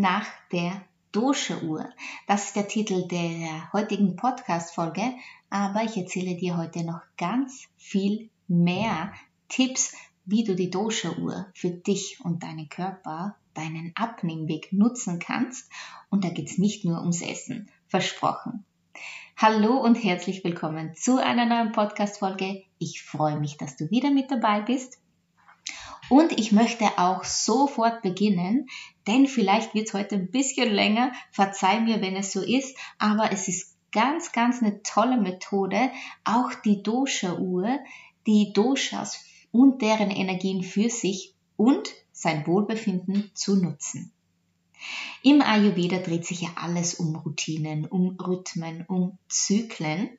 Nach der Dosha-Uhr. Das ist der Titel der heutigen Podcast-Folge, aber ich erzähle dir heute noch ganz viel mehr Tipps, wie du die Dosha-Uhr für dich und deinen Körper, deinen Abnehmweg nutzen kannst. Und da geht es nicht nur ums Essen, versprochen. Hallo und herzlich willkommen zu einer neuen Podcast-Folge. Ich freue mich, dass du wieder mit dabei bist. Und ich möchte auch sofort beginnen, denn vielleicht wird es heute ein bisschen länger. Verzeih mir, wenn es so ist, aber es ist ganz, ganz eine tolle Methode, auch die Dosha-Uhr, die Doshas und deren Energien für sich und sein Wohlbefinden zu nutzen. Im Ayurveda dreht sich ja alles um Routinen, um Rhythmen, um Zyklen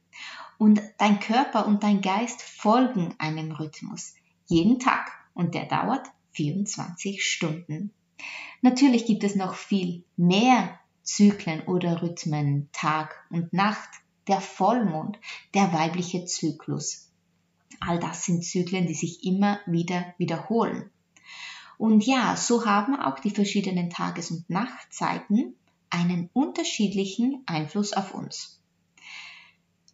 und dein Körper und dein Geist folgen einem Rhythmus jeden Tag und der dauert 24 Stunden. Natürlich gibt es noch viel mehr Zyklen oder Rhythmen, Tag und Nacht, der Vollmond, der weibliche Zyklus. All das sind Zyklen, die sich immer wieder wiederholen. Und ja, so haben auch die verschiedenen Tages- und Nachtzeiten einen unterschiedlichen Einfluss auf uns.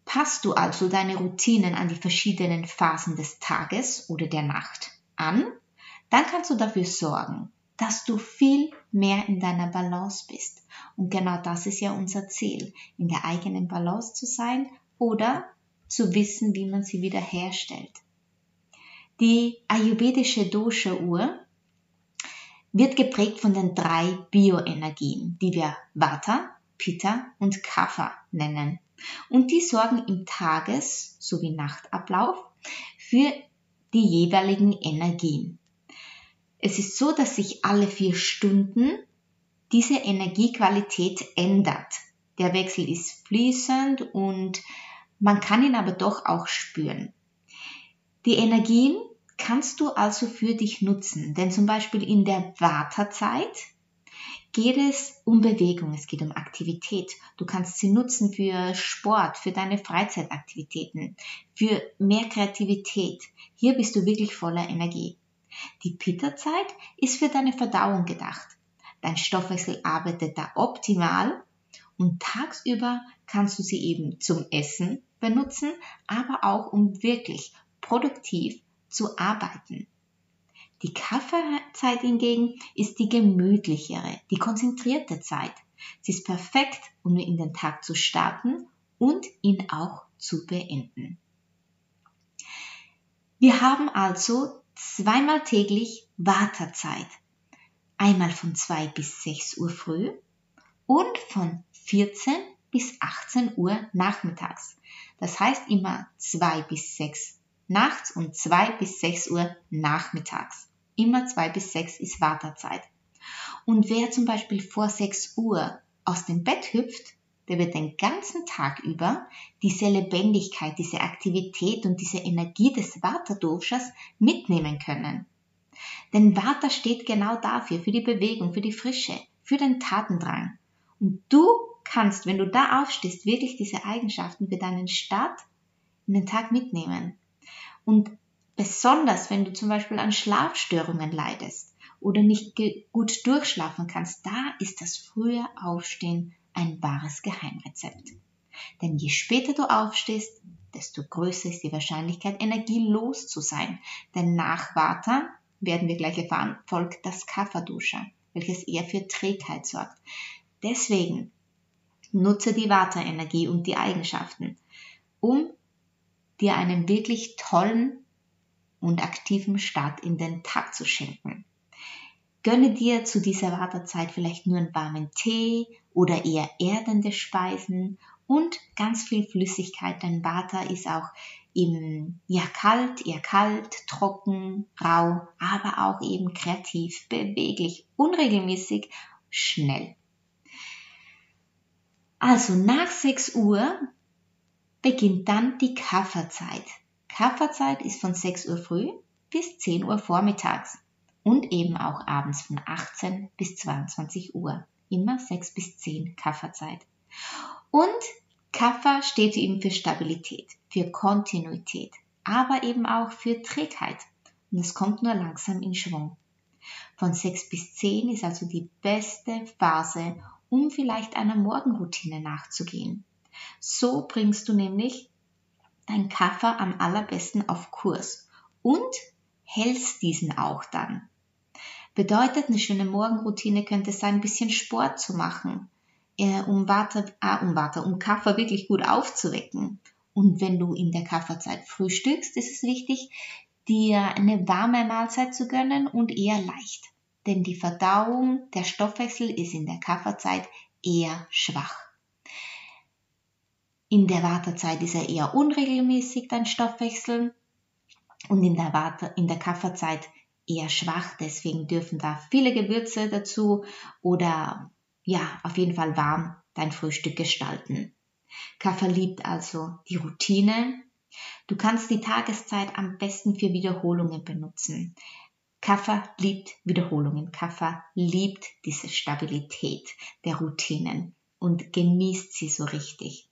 Passt du also deine Routinen an die verschiedenen Phasen des Tages oder der Nacht? an, dann kannst du dafür sorgen, dass du viel mehr in deiner Balance bist. Und genau das ist ja unser Ziel, in der eigenen Balance zu sein oder zu wissen, wie man sie wiederherstellt. Die ayurvedische Dosha-Uhr wird geprägt von den drei Bioenergien, die wir Vata, Pitta und Kapha nennen. Und die sorgen im Tages- sowie Nachtablauf für die jeweiligen Energien. Es ist so, dass sich alle vier Stunden diese Energiequalität ändert. Der Wechsel ist fließend und man kann ihn aber doch auch spüren. Die Energien kannst du also für dich nutzen, denn zum Beispiel in der Wartezeit geht es um Bewegung, es geht um Aktivität. Du kannst sie nutzen für Sport, für deine Freizeitaktivitäten, für mehr Kreativität. Hier bist du wirklich voller Energie. Die Pitta-Zeit ist für deine Verdauung gedacht. Dein Stoffwechsel arbeitet da optimal und tagsüber kannst du sie eben zum Essen benutzen, aber auch um wirklich produktiv zu arbeiten. Die Kaffeezeit hingegen ist die gemütlichere, die konzentrierte Zeit. Sie ist perfekt, um in den Tag zu starten und ihn auch zu beenden. Wir haben also zweimal täglich Wartezeit. Einmal von 2 bis 6 Uhr früh und von 14 bis 18 Uhr nachmittags. Das heißt immer 2 bis 6 nachts und 2 bis 6 Uhr nachmittags. Immer 2 bis 6 ist Wartezeit. Und wer zum Beispiel vor 6 Uhr aus dem Bett hüpft, der wird den ganzen Tag über diese Lebendigkeit, diese Aktivität und diese Energie des Vata-Doshas mitnehmen können. Denn Vata steht genau dafür, für die Bewegung, für die Frische, für den Tatendrang. Und du kannst, wenn du da aufstehst, wirklich diese Eigenschaften für deinen Start in den Tag mitnehmen. Und besonders, wenn du zum Beispiel an Schlafstörungen leidest oder nicht gut durchschlafen kannst, da ist das frühe Aufstehen ein wahres Geheimrezept. Denn je später du aufstehst, desto größer ist die Wahrscheinlichkeit, energielos zu sein. Denn nach Vata, werden wir gleich erfahren, folgt das Kapha-Dusha, welches eher für Trägheit sorgt. Deswegen nutze die Vata-Energie und die Eigenschaften, um dir einen wirklich tollen und aktiven Start in den Tag zu schenken. Gönne dir zu dieser Wartezeit vielleicht nur einen warmen Tee oder eher erdende Speisen und ganz viel Flüssigkeit, denn Vata ist auch im, ja, kalt, eher kalt, trocken, rau, aber auch eben kreativ, beweglich, unregelmäßig, schnell. Also nach 6 Uhr beginnt dann die Kafferzeit. Kafferzeit ist von 6 Uhr früh bis 10 Uhr vormittags und eben auch abends von 18 bis 22 Uhr. Immer 6 bis 10 Kafferzeit. Und Kaffer steht eben für Stabilität, für Kontinuität, aber eben auch für Trägheit. Und es kommt nur langsam in Schwung. Von 6 bis 10 ist also die beste Phase, um vielleicht einer Morgenroutine nachzugehen. So bringst du nämlich dein Kaffer am allerbesten auf Kurs und hältst diesen auch dann. Bedeutet, eine schöne Morgenroutine könnte sein, ein bisschen Sport zu machen, äh, um Water, ah, um Water, um Kaffer wirklich gut aufzuwecken. Und wenn du in der Kafferzeit frühstückst, ist es wichtig, dir eine warme Mahlzeit zu gönnen und eher leicht. Denn die Verdauung, der Stoffwechsel ist in der Kafferzeit eher schwach. In der Wartezeit ist er eher unregelmäßig, dein Stoffwechsel. Und in der, Warte, in der Kafferzeit eher schwach, deswegen dürfen da viele Gewürze dazu oder ja, auf jeden Fall warm dein Frühstück gestalten. Kaffer liebt also die Routine. Du kannst die Tageszeit am besten für Wiederholungen benutzen. Kaffer liebt Wiederholungen. Kaffer liebt diese Stabilität der Routinen und genießt sie so richtig.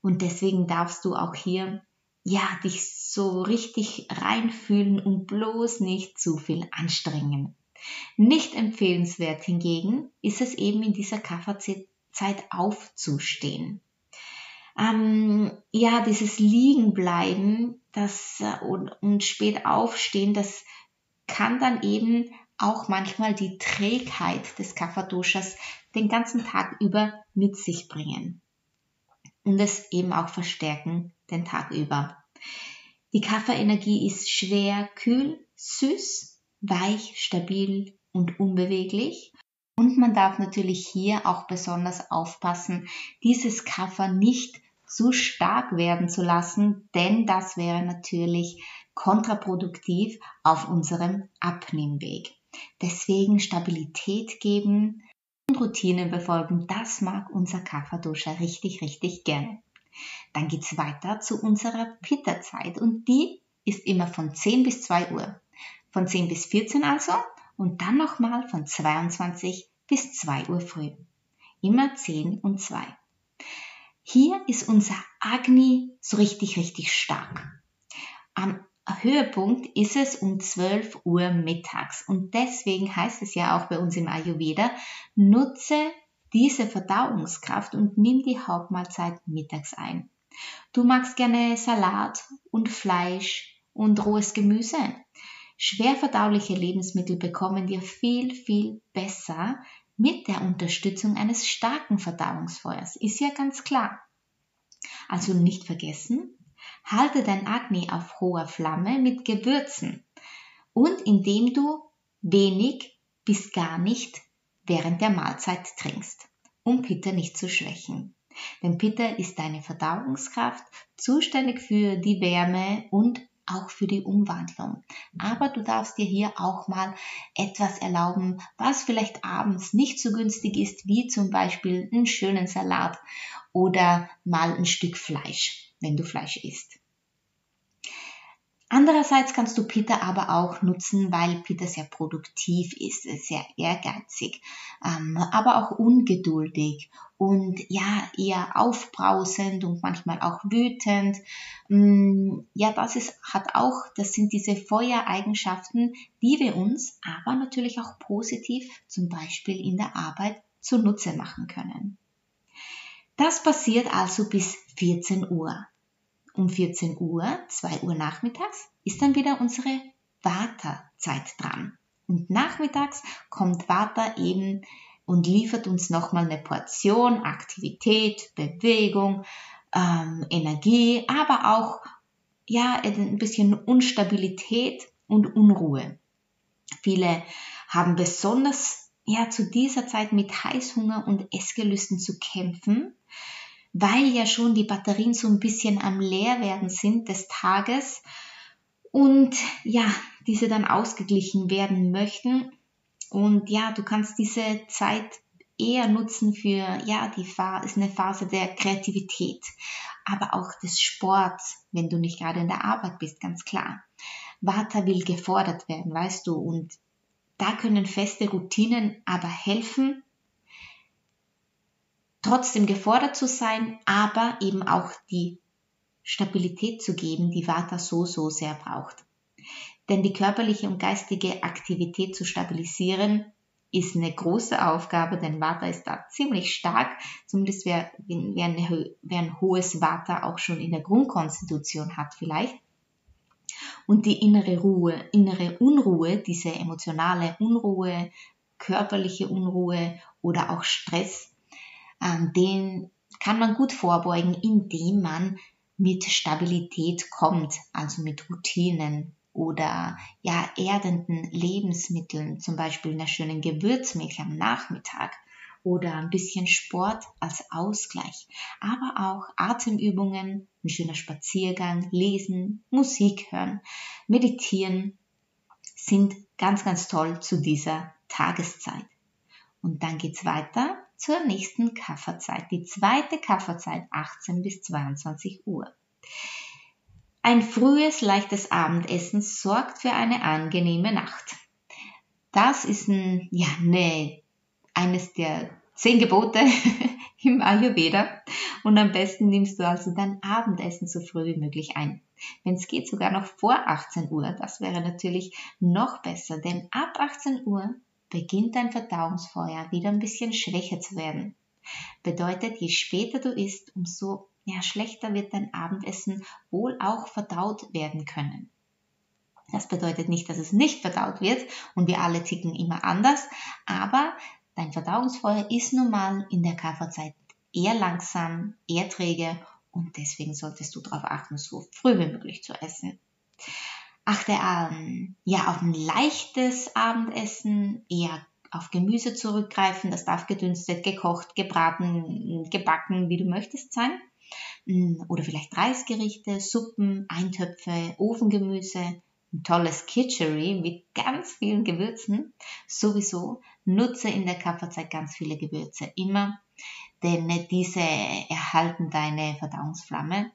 Und deswegen darfst du auch hier ja, dich so richtig reinfühlen und bloß nicht zu viel anstrengen. Nicht empfehlenswert hingegen ist es eben in dieser Kafferzeit aufzustehen. Ähm, ja, dieses Liegenbleiben das, äh, und, und spät aufstehen, das kann dann eben auch manchmal die Trägheit des Kaphadoshas den ganzen Tag über mit sich bringen und es eben auch verstärken den Tag über. Die Kaffeeenergie ist schwer, kühl, süß, weich, stabil und unbeweglich. Und man darf natürlich hier auch besonders aufpassen, dieses Kaffer nicht zu stark werden zu lassen, denn das wäre natürlich kontraproduktiv auf unserem Abnehmweg. Deswegen Stabilität geben und Routinen befolgen, das mag unser Kafferduscher richtig, richtig gerne. Dann geht's weiter zu unserer Pitta-Zeit und die ist immer von 10 bis 2 Uhr. Von 10 bis 14 also und dann nochmal von 22 bis 2 Uhr früh. Immer 10 und 2. Hier ist unser Agni so richtig, richtig stark. Am Höhepunkt ist es um 12 Uhr mittags und deswegen heißt es ja auch bei uns im Ayurveda, nutze diese Verdauungskraft und nimm die Hauptmahlzeit mittags ein. Du magst gerne Salat und Fleisch und rohes Gemüse. Schwer verdauliche Lebensmittel bekommen dir viel, viel besser mit der Unterstützung eines starken Verdauungsfeuers. Ist ja ganz klar. Also nicht vergessen, halte dein Agni auf hoher Flamme mit Gewürzen und indem du wenig bis gar nicht während der Mahlzeit trinkst, um Pitta nicht zu schwächen. Denn Pitta ist deine Verdauungskraft, zuständig für die Wärme und auch für die Umwandlung. Aber du darfst dir hier auch mal etwas erlauben, was vielleicht abends nicht so günstig ist, wie zum Beispiel einen schönen Salat oder mal ein Stück Fleisch, wenn du Fleisch isst. Andererseits kannst du Peter aber auch nutzen, weil Peter sehr produktiv ist, sehr ehrgeizig, ähm, aber auch ungeduldig und ja, eher aufbrausend und manchmal auch wütend. Mm, ja, das ist, hat auch, das sind diese Feuereigenschaften, die wir uns aber natürlich auch positiv zum Beispiel in der Arbeit zunutze machen können. Das passiert also bis 14 Uhr um 14 Uhr, 2 Uhr nachmittags, ist dann wieder unsere Vata-Zeit dran. Und nachmittags kommt Vata eben und liefert uns nochmal eine Portion Aktivität, Bewegung, ähm, Energie, aber auch ja, ein bisschen Unstabilität und Unruhe. Viele haben besonders ja zu dieser Zeit mit Heißhunger und Essgelüsten zu kämpfen weil ja schon die Batterien so ein bisschen am Leerwerden sind des Tages und ja, diese dann ausgeglichen werden möchten. Und ja, du kannst diese Zeit eher nutzen für, ja, die Phase ist eine Phase der Kreativität, aber auch des Sports, wenn du nicht gerade in der Arbeit bist, ganz klar. Vata will gefordert werden, weißt du, und da können feste Routinen aber helfen, trotzdem gefordert zu sein, aber eben auch die Stabilität zu geben, die Vata so, so sehr braucht. Denn die körperliche und geistige Aktivität zu stabilisieren, ist eine große Aufgabe, denn Vata ist da ziemlich stark. Zumindest wer, wer, eine, wer ein hohes Vata auch schon in der Grundkonstitution hat vielleicht. Und die innere Ruhe, innere Unruhe, diese emotionale Unruhe, körperliche Unruhe oder auch Stress, den kann man gut vorbeugen, indem man mit Stabilität kommt, also mit Routinen oder ja erdenden Lebensmitteln, zum Beispiel einer schönen Gewürzmilch am Nachmittag oder ein bisschen Sport als Ausgleich, aber auch Atemübungen, ein schöner Spaziergang, lesen, Musik hören, meditieren sind ganz, ganz toll zu dieser Tageszeit. Und dann geht's weiter zur nächsten Kafferzeit, die zweite Kafferzeit 18 bis 22 Uhr. Ein frühes, leichtes Abendessen sorgt für eine angenehme Nacht. Das ist ein, ja, ne, eines der zehn Gebote im Ayurveda und am besten nimmst du also dein Abendessen so früh wie möglich ein. Wenn es geht, sogar noch vor 18 Uhr. Das wäre natürlich noch besser, denn ab 18 Uhr beginnt dein Verdauungsfeuer wieder ein bisschen schwächer zu werden. Bedeutet, je später du isst, umso ja, schlechter wird dein Abendessen wohl auch verdaut werden können. Das bedeutet nicht, dass es nicht verdaut wird und wir alle ticken immer anders, aber dein Verdauungsfeuer ist nun mal in der Kafferzeit eher langsam, eher träge und deswegen solltest du darauf achten, so früh wie möglich zu essen. Achte an, ja, auf ein leichtes Abendessen, eher auf Gemüse zurückgreifen. Das darf gedünstet, gekocht, gebraten, gebacken, wie du möchtest sein. Mm, oder vielleicht Reisgerichte, Suppen, Eintöpfe, Ofengemüse, ein tolles Kitchery mit ganz vielen Gewürzen. Sowieso nutze in der Kaffeezeit ganz viele Gewürze immer, denn diese erhalten deine Verdauungsflamme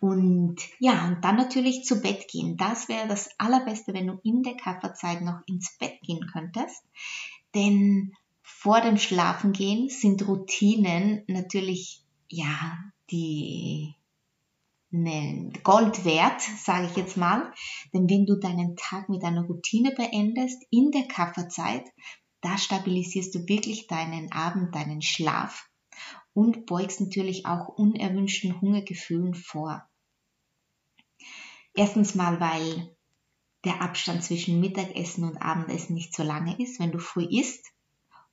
und ja, und dann natürlich zu Bett gehen. Das wäre das Allerbeste, wenn du in der Kaffeezeit noch ins Bett gehen könntest. Denn vor dem Schlafengehen sind Routinen natürlich, ja, die ne, Gold wert, sage ich jetzt mal. Denn wenn du deinen Tag mit einer Routine beendest in der Kaffeezeit, da stabilisierst du wirklich deinen Abend, deinen Schlaf und beugst natürlich auch unerwünschten Hungergefühlen vor. Erstens mal, weil der Abstand zwischen Mittagessen und Abendessen nicht so lange ist, wenn du früh isst.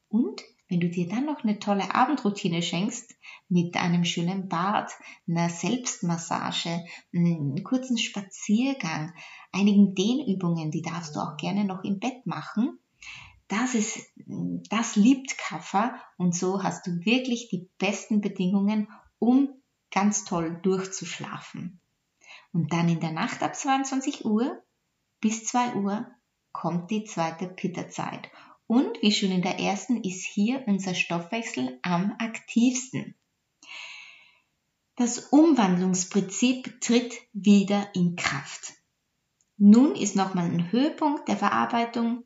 Und wenn du dir dann noch eine tolle Abendroutine schenkst, mit einem schönen Bad, einer Selbstmassage, einem kurzen Spaziergang, einigen Dehnübungen, die darfst du auch gerne noch im Bett machen, das ist, das liebt Kaffer und so hast du wirklich die besten Bedingungen, um ganz toll durchzuschlafen. Und dann in der Nacht ab 22 Uhr bis 2 Uhr kommt die zweite Pitta-Zeit. Und wie schon in der ersten ist hier unser Stoffwechsel am aktivsten. Das Umwandlungsprinzip tritt wieder in Kraft. Nun ist nochmal ein Höhepunkt der Verarbeitung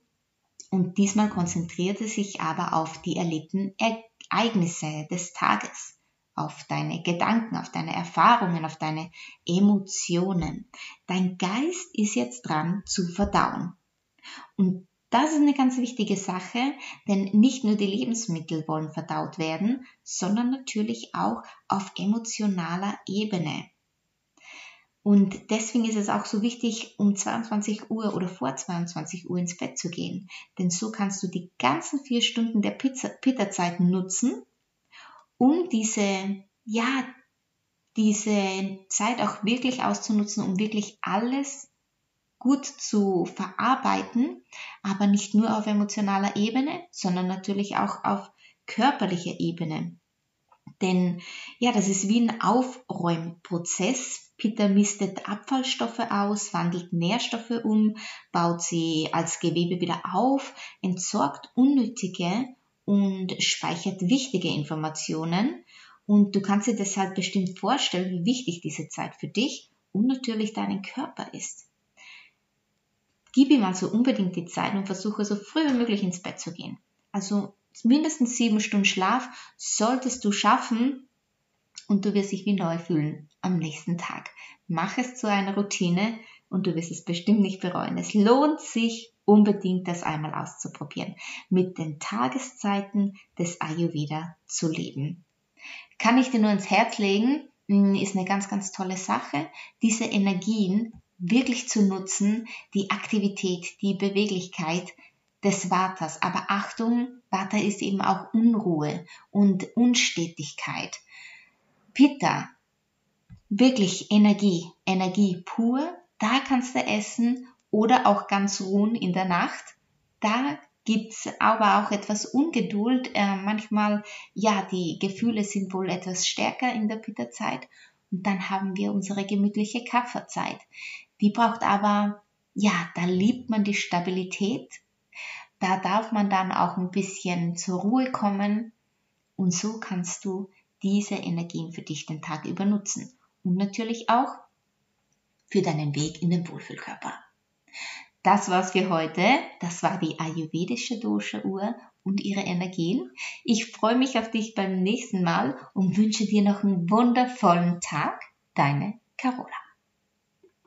und diesmal konzentrierte sich aber auf die erlebten Ereignisse des Tages, auf deine Gedanken, auf deine Erfahrungen, auf deine Emotionen. Dein Geist ist jetzt dran zu verdauen. Und das ist eine ganz wichtige Sache, denn nicht nur die Lebensmittel wollen verdaut werden, sondern natürlich auch auf emotionaler Ebene. Und deswegen ist es auch so wichtig, um 22 Uhr oder vor 22 Uhr ins Bett zu gehen. Denn so kannst du die ganzen vier Stunden der Pizza-Zeit nutzen, um diese, ja, diese Zeit auch wirklich auszunutzen, um wirklich alles gut zu verarbeiten, aber nicht nur auf emotionaler Ebene, sondern natürlich auch auf körperlicher Ebene. Denn ja, das ist wie ein Aufräumprozess. Pitta mistet Abfallstoffe aus, wandelt Nährstoffe um, baut sie als Gewebe wieder auf, entsorgt unnötige und speichert wichtige Informationen. Und du kannst dir deshalb bestimmt vorstellen, wie wichtig diese Zeit für dich und natürlich deinen Körper ist. Gib ihm also unbedingt die Zeit und versuche so früh wie möglich ins Bett zu gehen. Also mindestens sieben Stunden Schlaf solltest du schaffen und du wirst dich wie neu fühlen am nächsten Tag. Mach es zu einer Routine und du wirst es bestimmt nicht bereuen. Es lohnt sich unbedingt, das einmal auszuprobieren, mit den Tageszeiten des Ayurveda zu leben. Kann ich dir nur ins Herz legen, hm, ist eine ganz, ganz tolle Sache, diese Energien wirklich zu nutzen, die Aktivität, die Beweglichkeit, des Vaters. Aber Achtung, Vata ist eben auch Unruhe und Unstetigkeit. Pitta, wirklich Energie, Energie pur, da kannst du essen oder auch ganz ruhen in der Nacht. Da gibt's aber auch etwas Ungeduld. Äh, manchmal, ja, die Gefühle sind wohl etwas stärker in der Pitta-Zeit. Und dann haben wir unsere gemütliche Kafferzeit. Die braucht aber, ja, da liebt man die Stabilität, da darf man dann auch ein bisschen zur Ruhe kommen und so kannst du diese Energien für dich den Tag über nutzen und natürlich auch für deinen Weg in den Wohlfühlkörper. Das war's für heute. Das war die ayurvedische Dosha-Uhr und ihre Energien. Ich freue mich auf dich beim nächsten Mal und wünsche dir noch einen wundervollen Tag. Deine Carola.